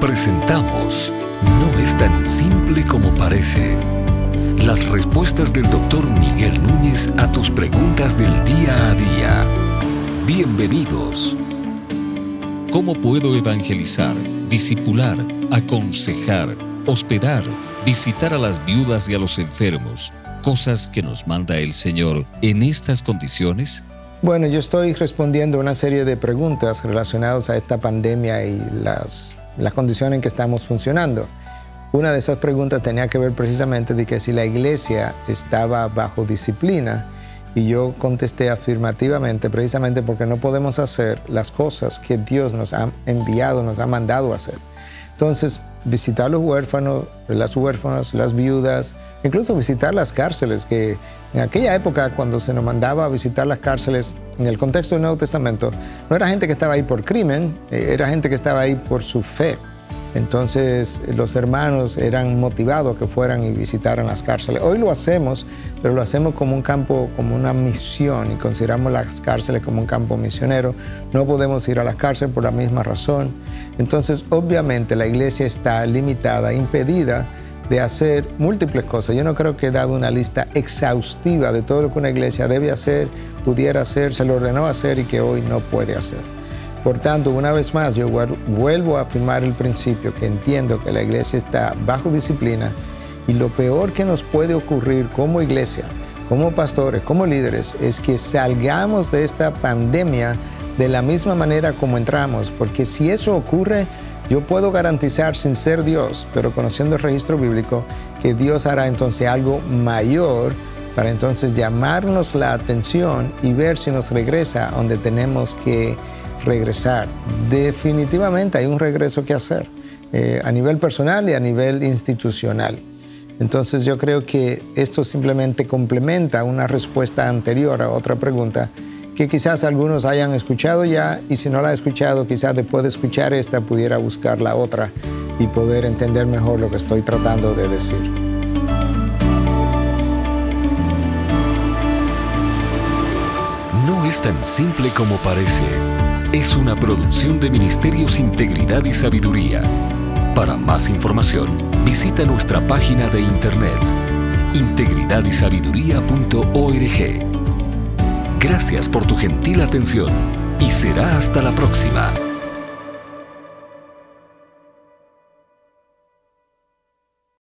Presentamos No es tan simple como parece. Las respuestas del doctor Miguel Núñez a tus preguntas del día a día. Bienvenidos. ¿Cómo puedo evangelizar, disipular, aconsejar, hospedar, visitar a las viudas y a los enfermos? Cosas que nos manda el Señor en estas condiciones. Bueno, yo estoy respondiendo una serie de preguntas relacionadas a esta pandemia y las las condiciones en que estamos funcionando. Una de esas preguntas tenía que ver precisamente de que si la iglesia estaba bajo disciplina y yo contesté afirmativamente precisamente porque no podemos hacer las cosas que Dios nos ha enviado, nos ha mandado hacer. Entonces, visitar los huérfanos, las huérfanas, las viudas, incluso visitar las cárceles, que en aquella época cuando se nos mandaba a visitar las cárceles, en el contexto del Nuevo Testamento, no era gente que estaba ahí por crimen, eh, era gente que estaba ahí por su fe. Entonces los hermanos eran motivados que fueran y visitaran las cárceles. Hoy lo hacemos, pero lo hacemos como un campo, como una misión y consideramos las cárceles como un campo misionero. No podemos ir a las cárceles por la misma razón. Entonces obviamente la iglesia está limitada, impedida de hacer múltiples cosas. Yo no creo que he dado una lista exhaustiva de todo lo que una iglesia debe hacer, pudiera hacer, se lo ordenó hacer y que hoy no puede hacer. Por tanto, una vez más, yo vuelvo a afirmar el principio que entiendo que la iglesia está bajo disciplina y lo peor que nos puede ocurrir como iglesia, como pastores, como líderes, es que salgamos de esta pandemia de la misma manera como entramos, porque si eso ocurre, yo puedo garantizar sin ser Dios, pero conociendo el registro bíblico, que Dios hará entonces algo mayor para entonces llamarnos la atención y ver si nos regresa donde tenemos que regresar. Definitivamente hay un regreso que hacer eh, a nivel personal y a nivel institucional. Entonces yo creo que esto simplemente complementa una respuesta anterior a otra pregunta que quizás algunos hayan escuchado ya y si no la ha escuchado, quizás después de escuchar esta pudiera buscar la otra y poder entender mejor lo que estoy tratando de decir. No es tan simple como parece es una producción de Ministerios Integridad y Sabiduría. Para más información, visita nuestra página de internet integridadysabiduría.org. Gracias por tu gentil atención y será hasta la próxima.